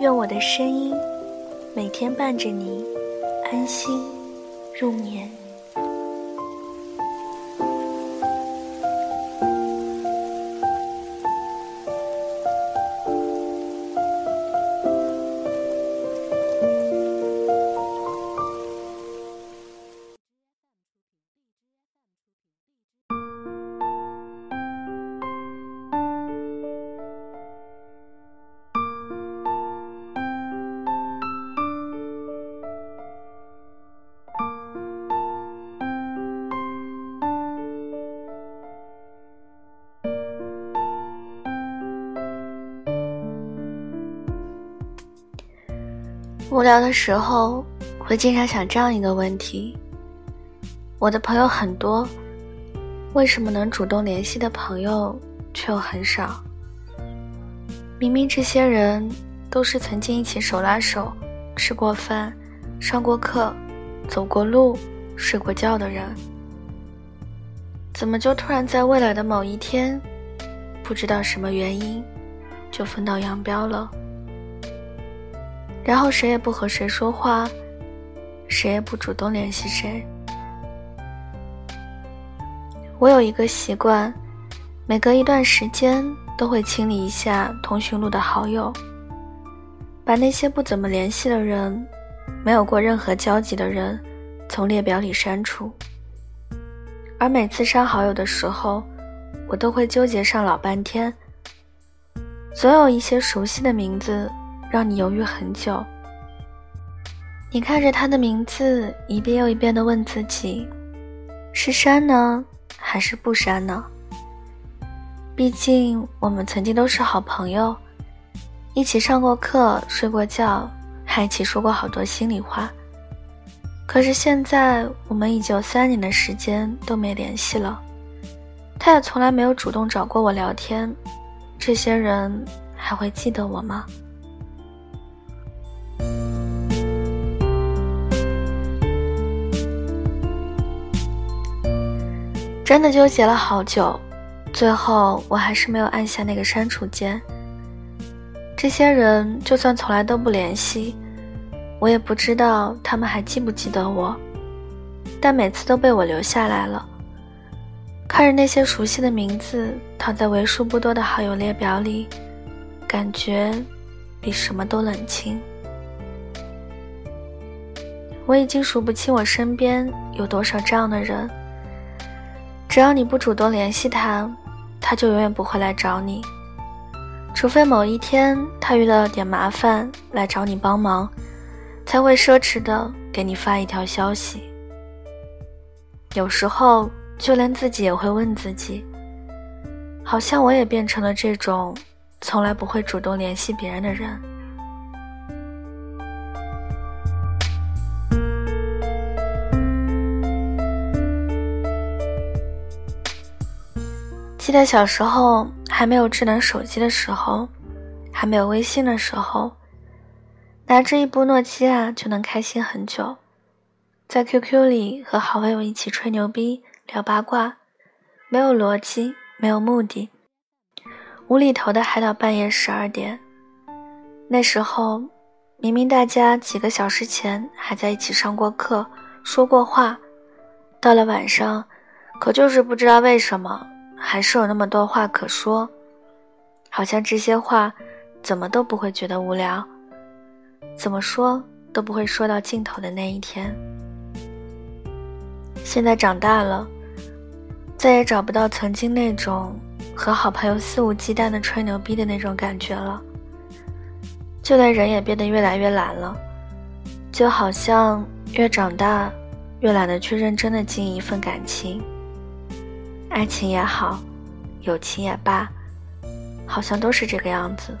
愿我的声音每天伴着你安心入眠。无聊的时候，会经常想这样一个问题：我的朋友很多，为什么能主动联系的朋友却又很少？明明这些人都是曾经一起手拉手吃过饭、上过课、走过路、睡过觉的人，怎么就突然在未来的某一天，不知道什么原因，就分道扬镳了？然后谁也不和谁说话，谁也不主动联系谁。我有一个习惯，每隔一段时间都会清理一下通讯录的好友，把那些不怎么联系的人、没有过任何交集的人从列表里删除。而每次删好友的时候，我都会纠结上老半天，总有一些熟悉的名字。让你犹豫很久。你看着他的名字，一遍又一遍的问自己：是删呢，还是不删呢？毕竟我们曾经都是好朋友，一起上过课、睡过觉，还一起说过好多心里话。可是现在，我们已经有三年的时间都没联系了，他也从来没有主动找过我聊天。这些人还会记得我吗？真的纠结了好久，最后我还是没有按下那个删除键。这些人就算从来都不联系，我也不知道他们还记不记得我，但每次都被我留下来了。看着那些熟悉的名字躺在为数不多的好友列表里，感觉比什么都冷清。我已经数不清我身边有多少这样的人。只要你不主动联系他，他就永远不会来找你。除非某一天他遇到了点麻烦来找你帮忙，才会奢侈的给你发一条消息。有时候就连自己也会问自己，好像我也变成了这种从来不会主动联系别人的人。记得小时候还没有智能手机的时候，还没有微信的时候，拿着一部诺基亚就能开心很久，在 QQ 里和好朋友一起吹牛逼、聊八卦，没有逻辑，没有目的，无厘头的嗨到半夜十二点。那时候，明明大家几个小时前还在一起上过课、说过话，到了晚上，可就是不知道为什么。还是有那么多话可说，好像这些话怎么都不会觉得无聊，怎么说都不会说到尽头的那一天。现在长大了，再也找不到曾经那种和好朋友肆无忌惮的吹牛逼的那种感觉了，就连人也变得越来越懒了，就好像越长大越懒得去认真的经营一份感情。爱情也好，友情也罢，好像都是这个样子。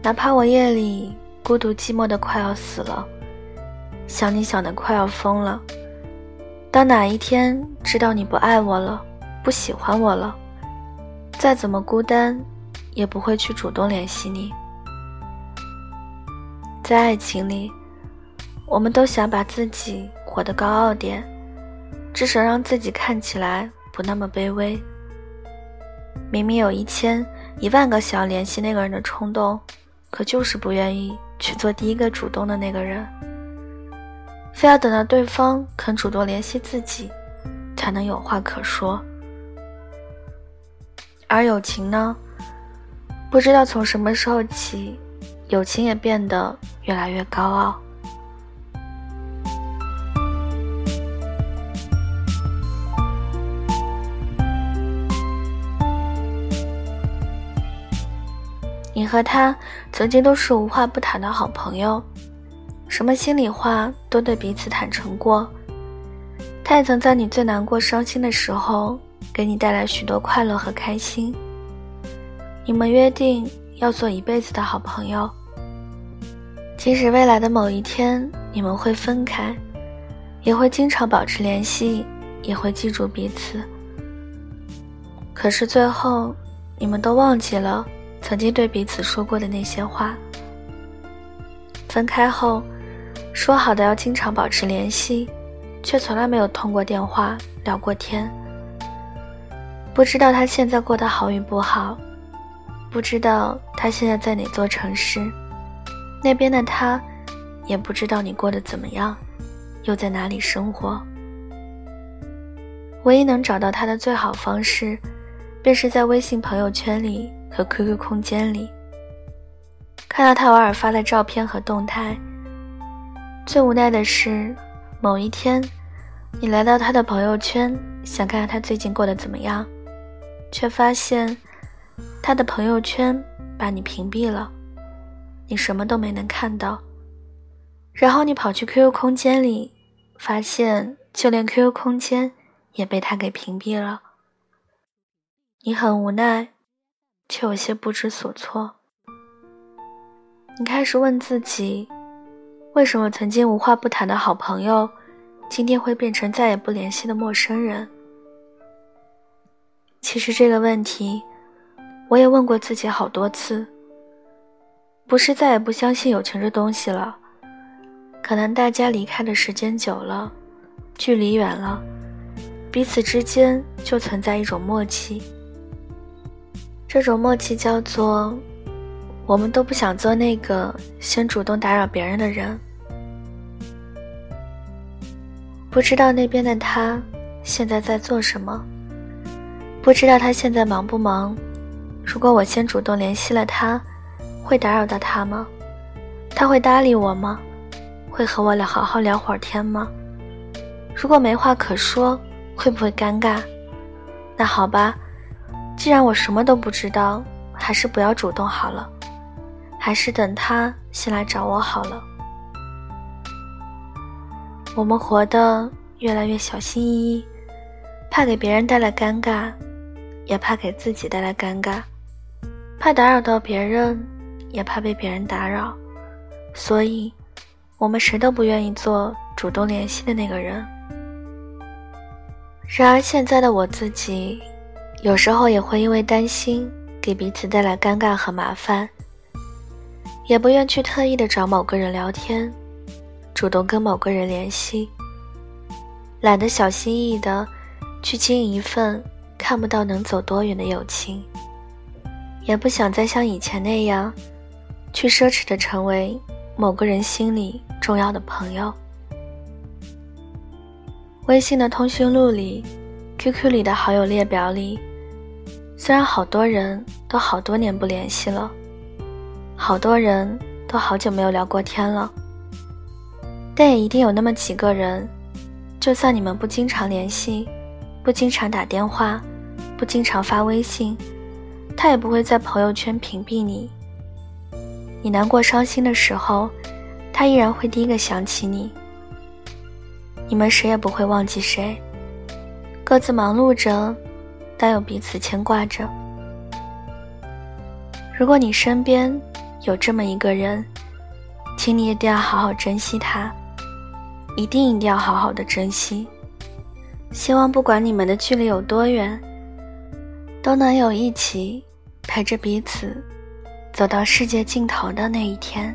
哪怕我夜里孤独寂寞的快要死了，想你想的快要疯了。当哪一天知道你不爱我了，不喜欢我了，再怎么孤单，也不会去主动联系你。在爱情里，我们都想把自己活得高傲点，至少让自己看起来不那么卑微。明明有一千一万个想要联系那个人的冲动，可就是不愿意去做第一个主动的那个人，非要等到对方肯主动联系自己，才能有话可说。而友情呢，不知道从什么时候起，友情也变得越来越高傲。你和他曾经都是无话不谈的好朋友，什么心里话都对彼此坦诚过。他也曾在你最难过、伤心的时候，给你带来许多快乐和开心。你们约定要做一辈子的好朋友，即使未来的某一天你们会分开，也会经常保持联系，也会记住彼此。可是最后，你们都忘记了。曾经对彼此说过的那些话，分开后，说好的要经常保持联系，却从来没有通过电话聊过天。不知道他现在过得好与不好，不知道他现在在哪座城市，那边的他，也不知道你过得怎么样，又在哪里生活。唯一能找到他的最好方式，便是在微信朋友圈里。和 QQ 空间里，看到他偶尔发的照片和动态。最无奈的是，某一天，你来到他的朋友圈，想看看他最近过得怎么样，却发现他的朋友圈把你屏蔽了，你什么都没能看到。然后你跑去 QQ 空间里，发现就连 QQ 空间也被他给屏蔽了。你很无奈。却有些不知所措。你开始问自己，为什么曾经无话不谈的好朋友，今天会变成再也不联系的陌生人？其实这个问题，我也问过自己好多次。不是再也不相信友情这东西了，可能大家离开的时间久了，距离远了，彼此之间就存在一种默契。这种默契叫做，我们都不想做那个先主动打扰别人的人。不知道那边的他现在在做什么，不知道他现在忙不忙。如果我先主动联系了他，会打扰到他吗？他会搭理我吗？会和我聊好好聊会儿天吗？如果没话可说，会不会尴尬？那好吧。既然我什么都不知道，还是不要主动好了，还是等他先来找我好了。我们活得越来越小心翼翼，怕给别人带来尴尬，也怕给自己带来尴尬，怕打扰到别人，也怕被别人打扰，所以，我们谁都不愿意做主动联系的那个人。然而现在的我自己。有时候也会因为担心给彼此带来尴尬和麻烦，也不愿去特意的找某个人聊天，主动跟某个人联系，懒得小心翼翼的去经营一份看不到能走多远的友情，也不想再像以前那样，去奢侈的成为某个人心里重要的朋友。微信的通讯录里，QQ 里的好友列表里。虽然好多人都好多年不联系了，好多人都好久没有聊过天了，但也一定有那么几个人，就算你们不经常联系，不经常打电话，不经常发微信，他也不会在朋友圈屏蔽你。你难过伤心的时候，他依然会第一个想起你。你们谁也不会忘记谁，各自忙碌着。但又彼此牵挂着。如果你身边有这么一个人，请你一定要好好珍惜他，一定一定要好好的珍惜。希望不管你们的距离有多远，都能有一起陪着彼此走到世界尽头的那一天。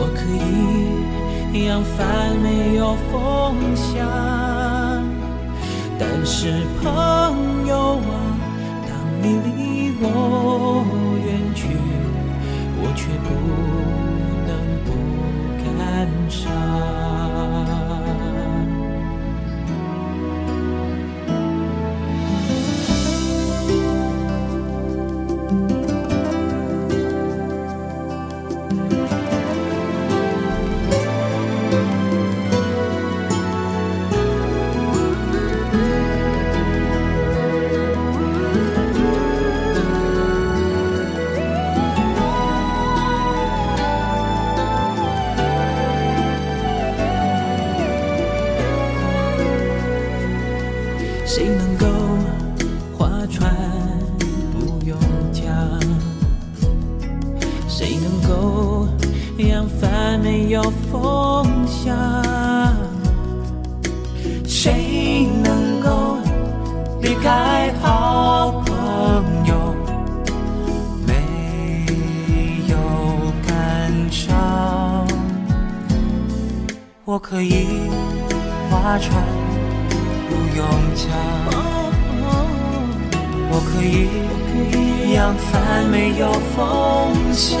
我可以扬帆没有风向，但是朋友啊，当你离我远去，我却不能不感伤。扬帆没有风向？谁能够离开好朋友没有感伤？我可以划船不。用桨，我可以扬帆没有风向，